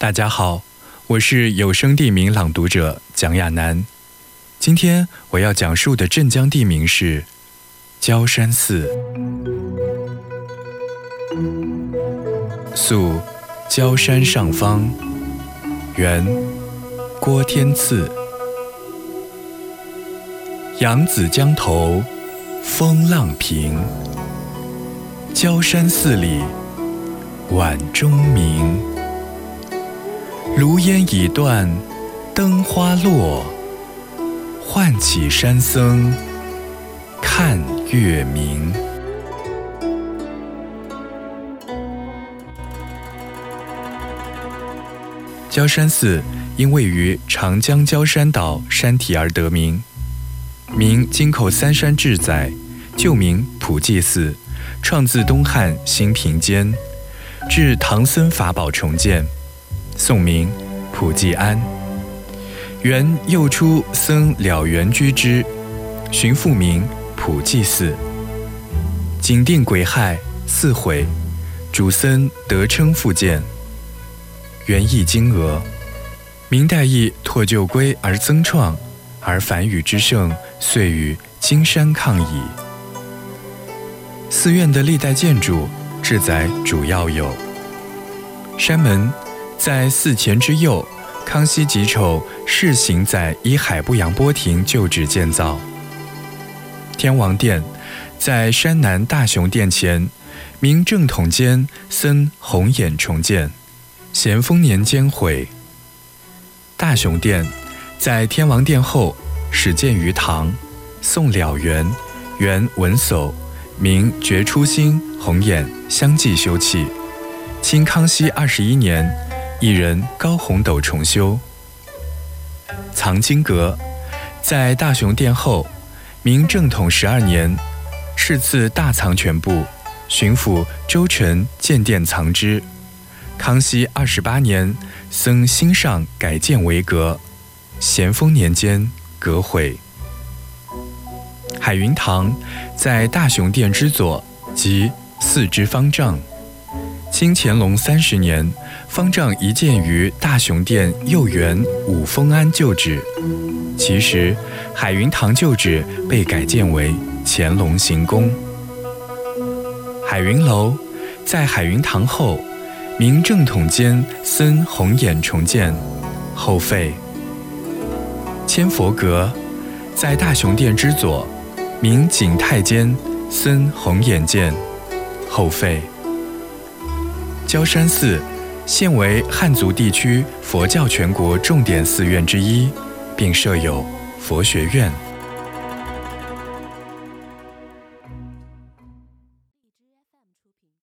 大家好，我是有声地名朗读者蒋亚楠。今天我要讲述的镇江地名是焦山寺。宿焦山上方，元郭天赐。扬子江头，风浪平。焦山寺里，晚钟鸣。炉烟已断，灯花落，唤起山僧看月明。焦山寺因位于长江焦山岛山体而得名。明京口三山志载，旧名普济寺，创自东汉兴平间，至唐僧法宝重建，宋明普济庵。元又出僧了缘居之，寻复名普济寺。景定癸亥，寺毁，主僧得称复建。元义金额，明代亦拓旧规而增创。而梵语之盛，遂与金山抗矣。寺院的历代建筑志载主要有：山门在寺前之右，康熙己丑试行在依海部杨波亭旧址建造；天王殿在山南大雄殿前，明正统间僧弘演重建，咸丰年间毁。大雄殿。在天王殿后，始建于唐，宋了元、元文叟、明觉初心、弘衍相继修葺。清康熙二十一年，一人高红斗重修。藏经阁在大雄殿后，明正统十二年，敕赐大藏全部，巡抚周臣建殿藏之。康熙二十八年，僧新上改建为阁。咸丰年间革毁。海云堂在大雄殿之左，即四之方丈。清乾隆三十年，方丈移建于大雄殿右园五峰庵旧址。其实，海云堂旧址被改建为乾隆行宫。海云楼在海云堂后，明正统间僧弘衍重建，后废。千佛阁在大雄殿之左，明景泰间僧弘眼建，后废。焦山寺现为汉族地区佛教全国重点寺院之一，并设有佛学院。